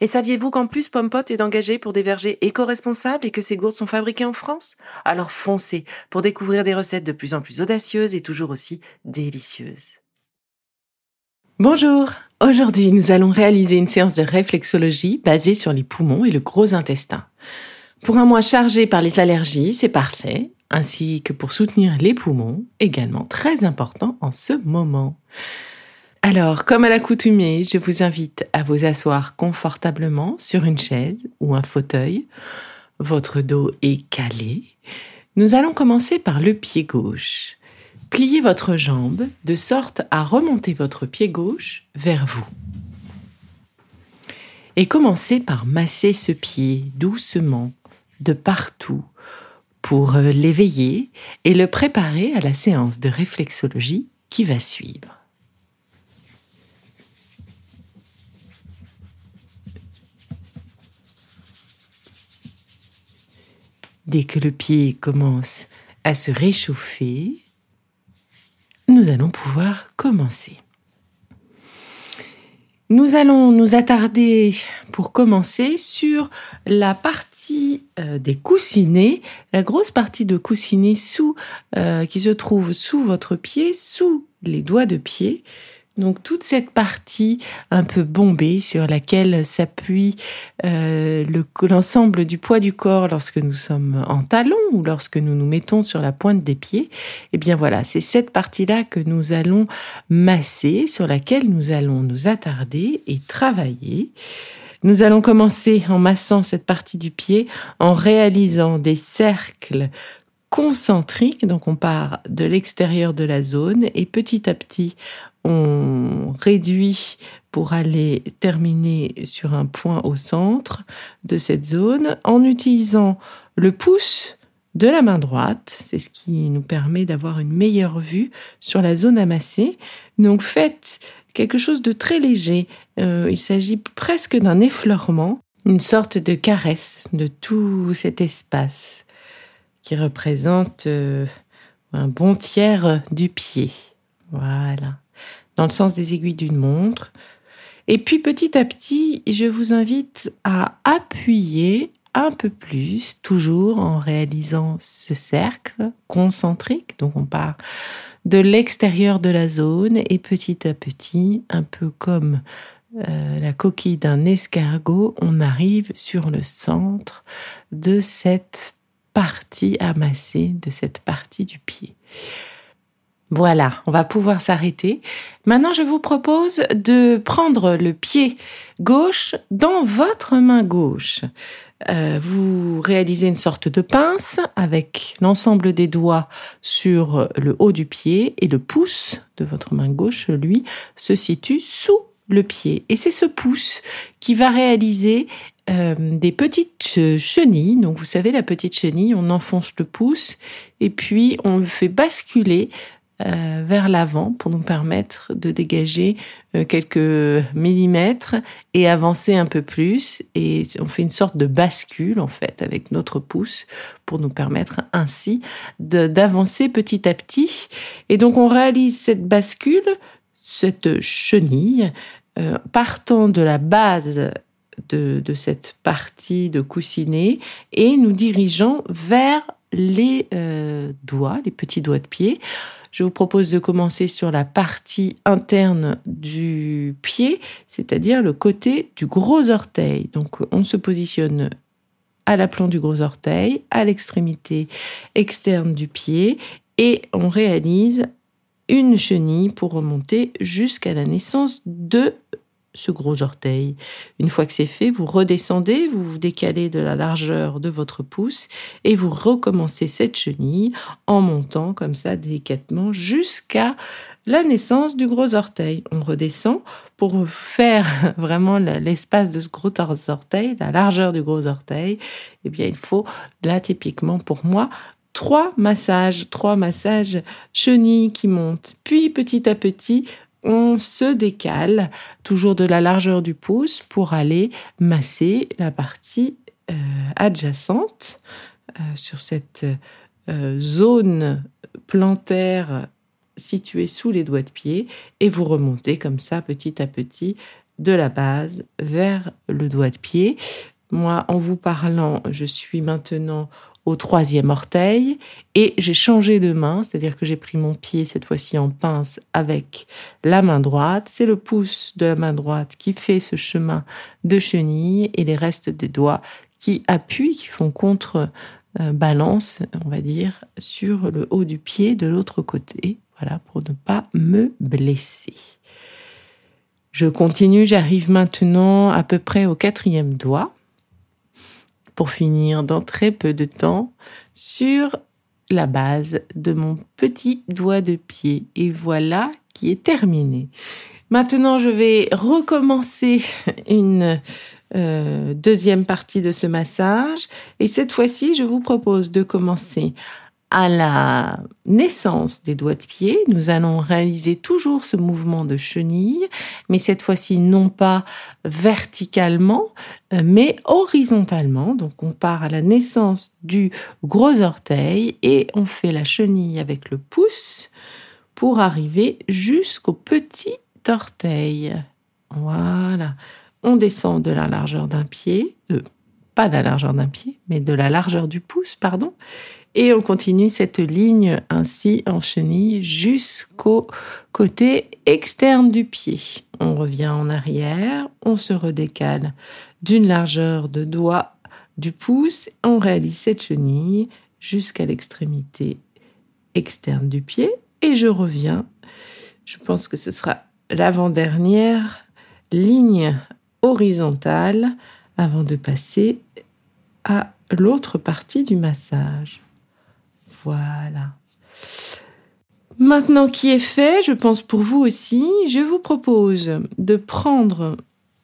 Et saviez-vous qu'en plus Pompot est engagé pour des vergers éco-responsables et que ces gourdes sont fabriquées en France? Alors foncez pour découvrir des recettes de plus en plus audacieuses et toujours aussi délicieuses. Bonjour Aujourd'hui, nous allons réaliser une séance de réflexologie basée sur les poumons et le gros intestin. Pour un mois chargé par les allergies, c'est parfait, ainsi que pour soutenir les poumons, également très important en ce moment. Alors, comme à l'accoutumée, je vous invite à vous asseoir confortablement sur une chaise ou un fauteuil. Votre dos est calé. Nous allons commencer par le pied gauche. Pliez votre jambe de sorte à remonter votre pied gauche vers vous. Et commencez par masser ce pied doucement, de partout, pour l'éveiller et le préparer à la séance de réflexologie qui va suivre. Dès que le pied commence à se réchauffer, nous allons pouvoir commencer. Nous allons nous attarder pour commencer sur la partie euh, des coussinets, la grosse partie de coussinets euh, qui se trouve sous votre pied, sous les doigts de pied. Donc toute cette partie un peu bombée sur laquelle s'appuie euh, l'ensemble du poids du corps lorsque nous sommes en talons ou lorsque nous nous mettons sur la pointe des pieds, eh bien voilà, c'est cette partie-là que nous allons masser, sur laquelle nous allons nous attarder et travailler. Nous allons commencer en massant cette partie du pied en réalisant des cercles concentriques, donc on part de l'extérieur de la zone et petit à petit on réduit pour aller terminer sur un point au centre de cette zone en utilisant le pouce de la main droite. C'est ce qui nous permet d'avoir une meilleure vue sur la zone amassée. Donc faites quelque chose de très léger. Euh, il s'agit presque d'un effleurement, une sorte de caresse de tout cet espace qui représente euh, un bon tiers du pied. Voilà dans le sens des aiguilles d'une montre. Et puis petit à petit, je vous invite à appuyer un peu plus, toujours en réalisant ce cercle concentrique. Donc on part de l'extérieur de la zone et petit à petit, un peu comme euh, la coquille d'un escargot, on arrive sur le centre de cette partie amassée, de cette partie du pied. Voilà, on va pouvoir s'arrêter. Maintenant, je vous propose de prendre le pied gauche dans votre main gauche. Euh, vous réalisez une sorte de pince avec l'ensemble des doigts sur le haut du pied et le pouce de votre main gauche, lui, se situe sous le pied. Et c'est ce pouce qui va réaliser euh, des petites chenilles. Donc vous savez, la petite chenille, on enfonce le pouce et puis on le fait basculer euh, vers l'avant pour nous permettre de dégager euh, quelques millimètres et avancer un peu plus. Et on fait une sorte de bascule en fait avec notre pouce pour nous permettre ainsi d'avancer petit à petit. Et donc on réalise cette bascule, cette chenille, euh, partant de la base de, de, cette partie de coussinet et nous dirigeant vers les doigts, les petits doigts de pied, je vous propose de commencer sur la partie interne du pied, c'est-à-dire le côté du gros orteil. Donc on se positionne à l'aplomb du gros orteil, à l'extrémité externe du pied, et on réalise une chenille pour remonter jusqu'à la naissance de ce gros orteil. Une fois que c'est fait, vous redescendez, vous vous décalez de la largeur de votre pouce et vous recommencez cette chenille en montant comme ça délicatement jusqu'à la naissance du gros orteil. On redescend pour faire vraiment l'espace de ce gros orteil, la largeur du gros orteil. Eh bien, il faut là typiquement pour moi trois massages, trois massages chenilles qui montent. Puis petit à petit, on se décale toujours de la largeur du pouce pour aller masser la partie euh, adjacente euh, sur cette euh, zone plantaire située sous les doigts de pied et vous remontez comme ça petit à petit de la base vers le doigt de pied. Moi, en vous parlant, je suis maintenant troisième orteil et j'ai changé de main, c'est-à-dire que j'ai pris mon pied cette fois-ci en pince avec la main droite. C'est le pouce de la main droite qui fait ce chemin de chenille et les restes des doigts qui appuient, qui font contre balance, on va dire, sur le haut du pied de l'autre côté. Voilà, pour ne pas me blesser. Je continue, j'arrive maintenant à peu près au quatrième doigt pour finir dans très peu de temps sur la base de mon petit doigt de pied. Et voilà qui est terminé. Maintenant, je vais recommencer une euh, deuxième partie de ce massage. Et cette fois-ci, je vous propose de commencer à la naissance des doigts de pied, nous allons réaliser toujours ce mouvement de chenille, mais cette fois-ci non pas verticalement, euh, mais horizontalement. Donc on part à la naissance du gros orteil et on fait la chenille avec le pouce pour arriver jusqu'au petit orteil. Voilà. On descend de la largeur d'un pied, euh, pas la largeur d'un pied, mais de la largeur du pouce, pardon, et on continue cette ligne ainsi en chenille jusqu'au côté externe du pied. On revient en arrière, on se redécale d'une largeur de doigt du pouce, on réalise cette chenille jusqu'à l'extrémité externe du pied et je reviens. Je pense que ce sera l'avant-dernière ligne horizontale avant de passer à l'autre partie du massage. Voilà. Maintenant qui est fait, je pense pour vous aussi, je vous propose de prendre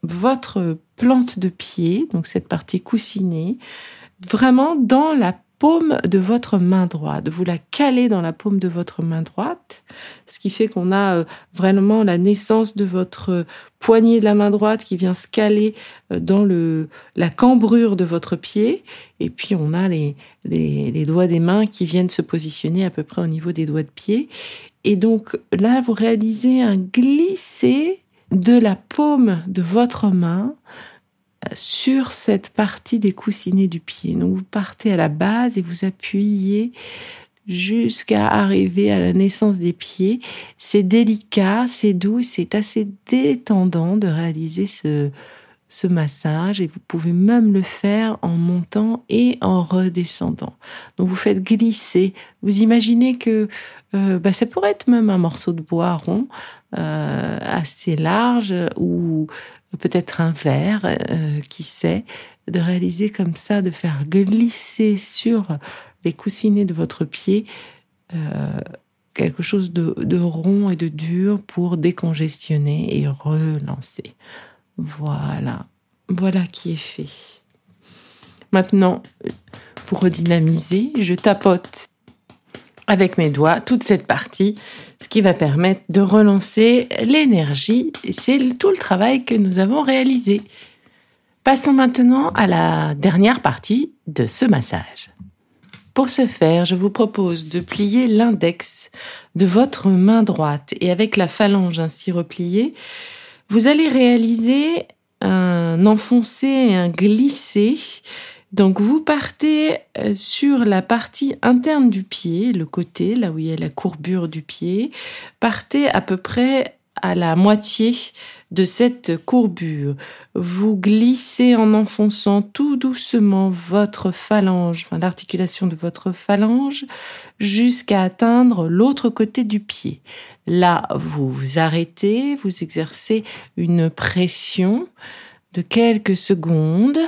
votre plante de pied, donc cette partie coussinée, vraiment dans la paume de votre main droite, vous la caler dans la paume de votre main droite, ce qui fait qu'on a euh, vraiment la naissance de votre poignet de la main droite qui vient se caler euh, dans le la cambrure de votre pied, et puis on a les, les, les doigts des mains qui viennent se positionner à peu près au niveau des doigts de pied, et donc là vous réalisez un glisser de la paume de votre main sur cette partie des coussinets du pied. Donc vous partez à la base et vous appuyez jusqu'à arriver à la naissance des pieds. C'est délicat, c'est doux, c'est assez détendant de réaliser ce, ce massage et vous pouvez même le faire en montant et en redescendant. Donc vous faites glisser. Vous imaginez que euh, bah, ça pourrait être même un morceau de bois rond euh, assez large ou peut-être un verre, euh, qui sait, de réaliser comme ça, de faire glisser sur les coussinets de votre pied euh, quelque chose de, rond et de dur pour décongestionner et relancer. Voilà, voilà qui est fait. Maintenant, pour redynamiser, je tapote avec mes doigts toute cette partie, ce qui va permettre de relancer l'énergie. Et c'est tout le travail que nous avons réalisé. Passons maintenant à la dernière partie de ce massage. Pour ce faire, je vous propose de plier l'index de votre main droite et avec la phalange ainsi repliée, vous allez réaliser un enfoncé un glissé donc vous partez euh, sur la partie interne du pied, le côté, là où il y a la courbure du pied. Partez à peu près à la moitié de cette courbure. Vous glissez en enfonçant tout doucement votre phalange, enfin l'articulation de votre phalange, jusqu'à atteindre l'autre côté du pied. Là, vous vous arrêtez, vous exercez une pression de quelques secondes.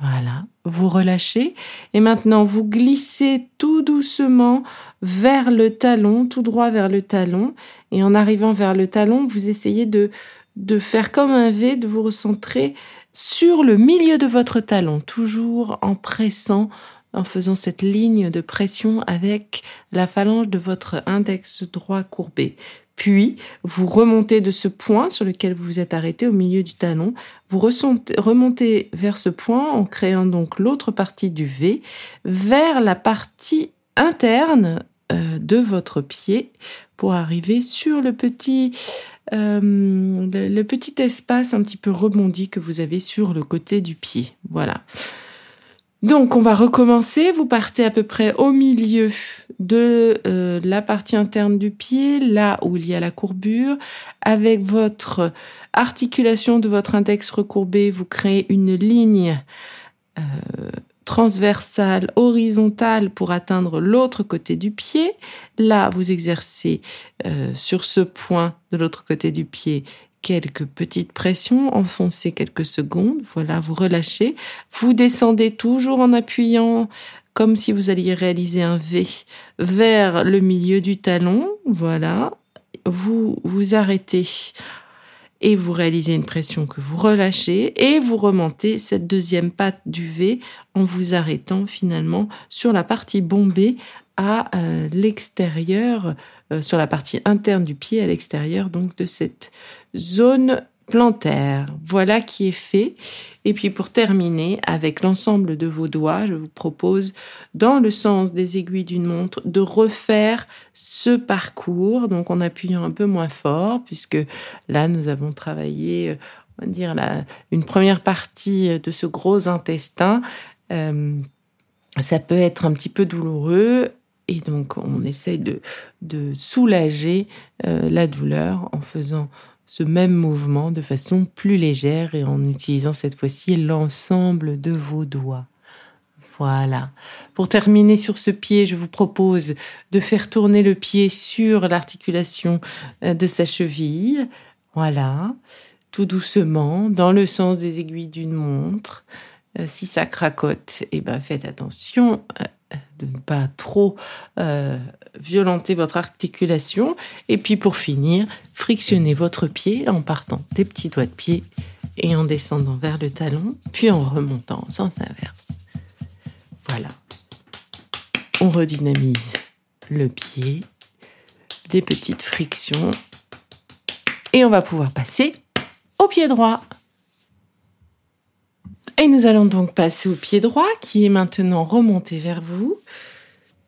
Voilà, vous relâchez et maintenant vous glissez tout doucement vers le talon, tout droit vers le talon et en arrivant vers le talon, vous essayez de de faire comme un V, de vous recentrer sur le milieu de votre talon, toujours en pressant, en faisant cette ligne de pression avec la phalange de votre index droit courbé. Puis, vous remontez de ce point sur lequel vous vous êtes arrêté au milieu du talon. Vous remontez vers ce point en créant donc l'autre partie du V vers la partie interne euh, de votre pied pour arriver sur le petit euh, le, petit espace un petit peu rebondi que vous avez sur le côté du pied. Voilà. Donc on va recommencer. Vous partez à peu près au milieu de euh, la partie interne du pied, là où il y a la courbure. Avec votre articulation de votre index recourbé, vous créez une ligne euh, transversale, horizontale pour atteindre l'autre côté du pied. Là, vous exercez euh, sur ce point de l'autre côté du pied quelques petites pressions, enfoncez quelques secondes, voilà, vous relâchez, vous descendez toujours en appuyant comme si vous alliez réaliser un V vers le milieu du talon, voilà, vous vous arrêtez et vous réalisez une pression que vous relâchez et vous remontez cette deuxième patte du V en vous arrêtant finalement sur la partie bombée à euh, l'extérieur, euh, sur la partie interne du pied à l'extérieur donc de cette zone plantaire. Voilà qui est fait. Et puis pour terminer, avec l'ensemble de vos doigts, je vous propose, dans le sens des aiguilles d'une montre, de refaire ce parcours, donc en appuyant un peu moins fort, puisque là, nous avons travaillé, on va dire, une première partie de ce gros intestin. Euh, ça peut être un petit peu douloureux. Et donc, on essaye de, soulager euh, la douleur en faisant ce même mouvement de façon plus légère et en utilisant cette fois-ci l'ensemble de vos doigts. Voilà. Pour terminer sur ce pied, je vous propose de faire tourner le pied sur l'articulation euh, de sa cheville. Voilà. Tout doucement, dans le sens des aiguilles d'une montre. Euh, si ça cracote, eh ben, faites attention de ne pas trop euh, violenter votre articulation. Et puis pour finir, frictionnez votre pied en partant des petits doigts de pied et en descendant vers le talon, puis en remontant en sens inverse. Voilà. On redynamise le pied, des petites frictions, et on va pouvoir passer au pied droit. Et nous allons donc passer au pied droit qui est maintenant remonté vers vous.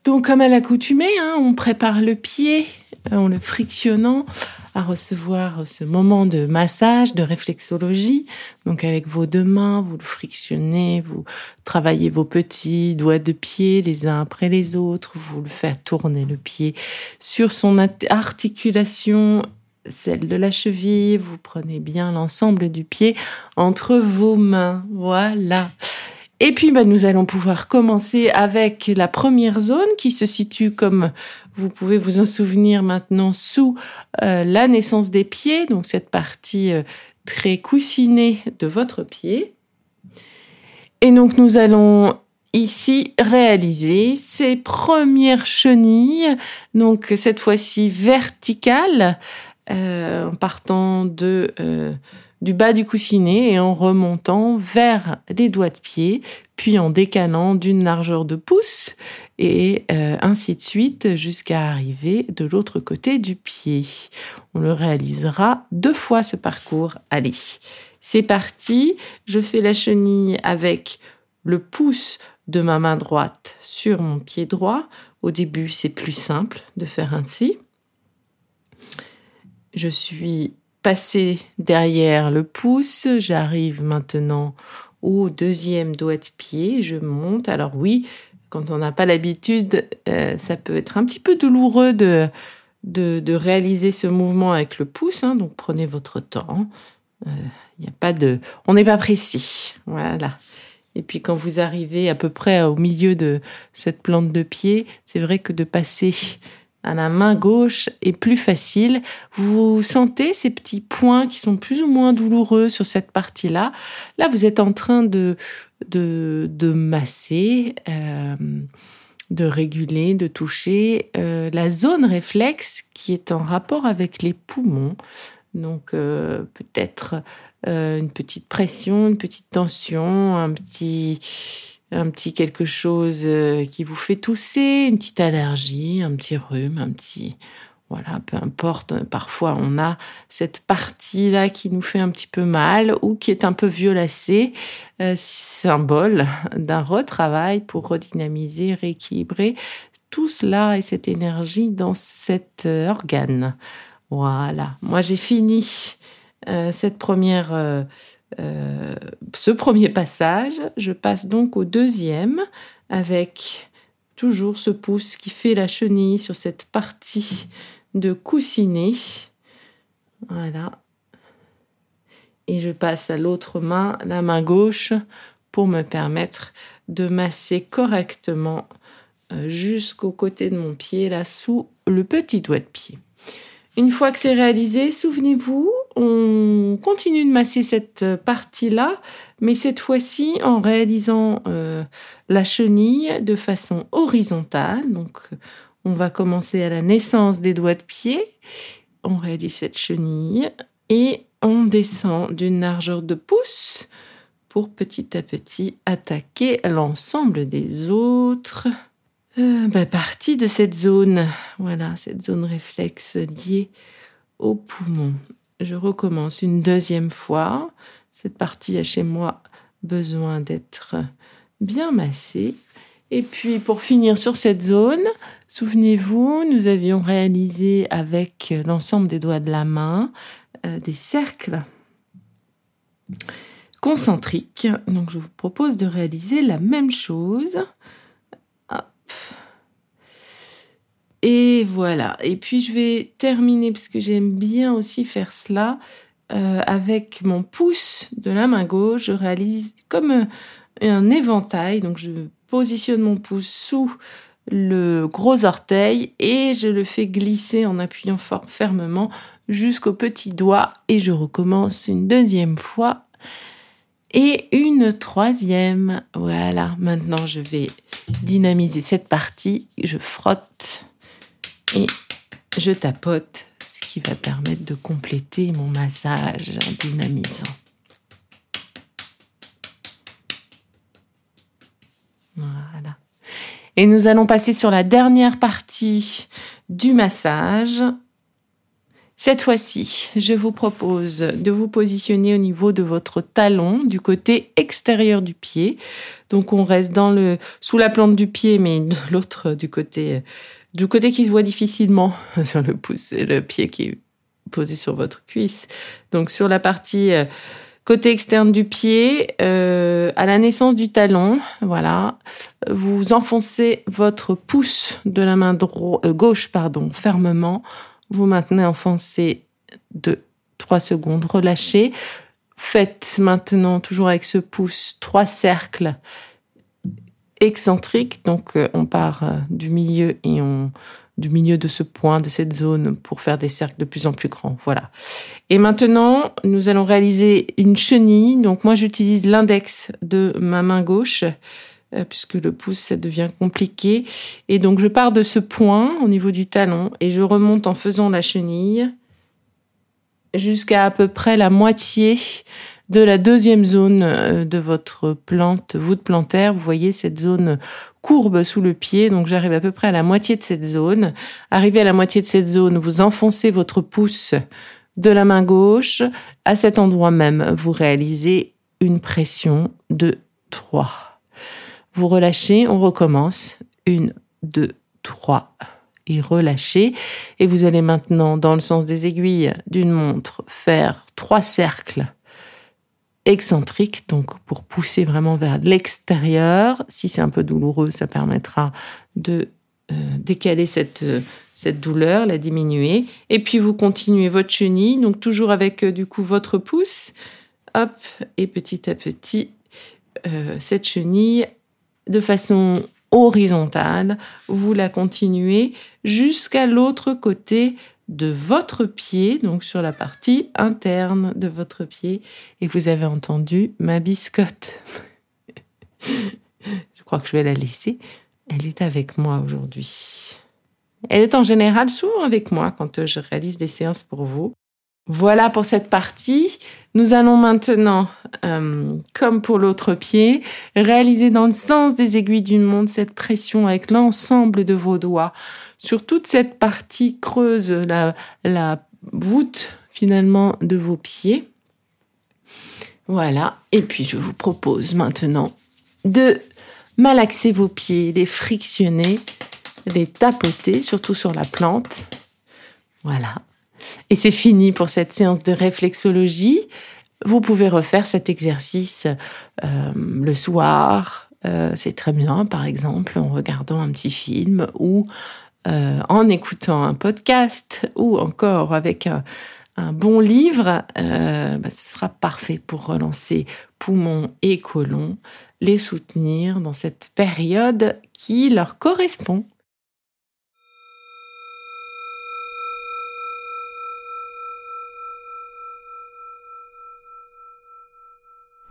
Donc comme à l'accoutumée, hein, on prépare le pied euh, en le frictionnant à recevoir ce moment de massage, de réflexologie. Donc avec vos deux mains, vous le frictionnez, vous travaillez vos petits doigts de pied les uns après les autres, vous le faites tourner le pied sur son articulation celle de la cheville, vous prenez bien l'ensemble du pied entre vos mains. Voilà. Et puis, bah, nous allons pouvoir commencer avec la première zone qui se situe, comme vous pouvez vous en souvenir maintenant, sous euh, la naissance des pieds, donc cette partie euh, très coussinée de votre pied. Et donc, nous allons ici réaliser ces premières chenilles, donc cette fois-ci verticales, euh, en partant de euh, du bas du coussinet et en remontant vers les doigts de pied, puis en décalant d'une largeur de pouce et euh, ainsi de suite jusqu'à arriver de l'autre côté du pied. On le réalisera deux fois ce parcours. Allez, c'est parti. Je fais la chenille avec le pouce de ma main droite sur mon pied droit. Au début, c'est plus simple de faire ainsi je suis passé derrière le pouce, j'arrive maintenant au deuxième doigt de pied, je monte. Alors oui, quand on n'a pas l'habitude, euh, ça peut être un petit peu douloureux de, de, réaliser ce mouvement avec le pouce, hein. donc prenez votre temps. N'y a pas de, on n'est pas précis. Voilà. Et puis quand vous arrivez à peu près au milieu de cette plante de pied, c'est vrai que de passer à la main gauche est plus facile. Vous sentez ces petits points qui sont plus ou moins douloureux sur cette partie-là. Là, vous êtes en train de de, de masser, euh, de réguler, de toucher euh, la zone réflexe qui est en rapport avec les poumons. Donc euh, peut-être euh, une petite pression, une petite tension, un petit un petit quelque chose euh, qui vous fait tousser, une petite allergie, un petit rhume, un petit voilà, peu importe, parfois on a cette partie-là qui nous fait un petit peu mal ou qui est un peu violacée, euh, symbole d'un retravail pour redynamiser, rééquilibrer tout cela et cette énergie dans cet euh, organe. Voilà, moi j'ai fini cette première, euh, ce premier passage. Je passe donc au deuxième avec toujours ce pouce qui fait la chenille sur cette partie de coussinet. Voilà. Et je passe à l'autre main, la main gauche, pour me permettre de masser correctement jusqu'au côté de mon pied, là, sous le petit doigt de pied. Une fois que c'est réalisé, souvenez-vous, on continue de masser cette partie-là, mais cette fois-ci en réalisant euh, la chenille de façon horizontale. Donc, on va commencer à la naissance des doigts de pied. On réalise cette chenille et on descend d'une largeur de pouce pour petit à petit attaquer l'ensemble des autres euh, bah, parties de cette zone. Voilà, cette zone réflexe liée au poumon je recommence une deuxième fois. Cette partie a chez moi besoin d'être bien massée. Et puis pour finir sur cette zone, souvenez-vous, nous avions réalisé avec l'ensemble des doigts de la main euh, des cercles concentriques. Donc je vous propose de réaliser la même chose. Et voilà. Et puis je vais terminer parce que j'aime bien aussi faire cela euh, avec mon pouce de la main gauche. Je réalise comme un, éventail. Donc je positionne mon pouce sous le gros orteil et je le fais glisser en appuyant fort fermement jusqu'au petit doigt et je recommence une deuxième fois et une troisième. Voilà, maintenant je vais dynamiser cette partie. Je frotte et je tapote, ce qui va permettre de compléter mon massage dynamisant. Voilà. Et nous allons passer sur la dernière partie du massage. Cette fois-ci, je vous propose de vous positionner au niveau de votre talon, du côté extérieur du pied. Donc on reste dans le sous la plante du pied, mais de l'autre du côté du côté qui se voit difficilement sur le pouce et le pied qui est posé sur votre cuisse. Donc sur la partie euh, côté externe du pied, euh, à la naissance du talon, voilà, vous enfoncez votre pouce de la main euh, gauche, pardon, fermement. Vous maintenez enfoncé de 3 secondes, relâchez. Faites maintenant, toujours avec ce pouce, trois cercles excentrique. Donc, euh, on part euh, du milieu et on du milieu de ce point, de cette zone, pour faire des cercles de plus en plus grands. Voilà. Et maintenant, nous allons réaliser une chenille. Donc, moi, j'utilise l'index de ma main gauche, euh, puisque le pouce, ça devient compliqué. Et donc, je pars de ce point au niveau du talon et je remonte en faisant la chenille jusqu'à à peu près la moitié de la deuxième zone euh, de votre plante, voûte plantaire. Vous voyez cette zone courbe sous le pied. Donc j'arrive à peu près à la moitié de cette zone. Arrivé à la moitié de cette zone, vous enfoncez votre pouce de la main gauche. À cet endroit même, vous réalisez une pression de 3. Vous relâchez, on recommence. Une, deux, trois. Et relâchez. Et vous allez maintenant, dans le sens des aiguilles d'une montre, faire trois cercles excentrique, donc pour pousser vraiment vers l'extérieur. Si c'est un peu douloureux, ça permettra de décaler cette, cette douleur, la diminuer. Et puis vous continuez votre chenille, donc toujours avec du coup votre pouce. Hop, et petit à petit, cette chenille de façon horizontale, vous la continuez jusqu'à l'autre côté de votre pied, donc sur la partie interne de votre pied. Et vous avez entendu ma biscotte. je crois que je vais la laisser. Elle est avec moi aujourd'hui. Elle est en général souvent avec moi quand je réalise des séances pour vous. Voilà pour cette partie. Nous allons maintenant, euh, comme pour l'autre pied, réaliser dans le sens des aiguilles d'une montre cette pression avec l'ensemble de vos doigts sur toute cette partie creuse, la, voûte finalement de vos pieds. Voilà. Et puis je vous propose maintenant de malaxer vos pieds, les frictionner, les tapoter, surtout sur la plante. Voilà. Et c'est fini pour cette séance de réflexologie. Vous pouvez refaire cet exercice euh, le soir. Euh, c'est très bien, par exemple, en regardant un petit film ou euh, en écoutant un podcast ou encore avec un, bon livre. Bah, ce sera parfait pour relancer poumons et côlons, les soutenir dans cette période qui leur correspond.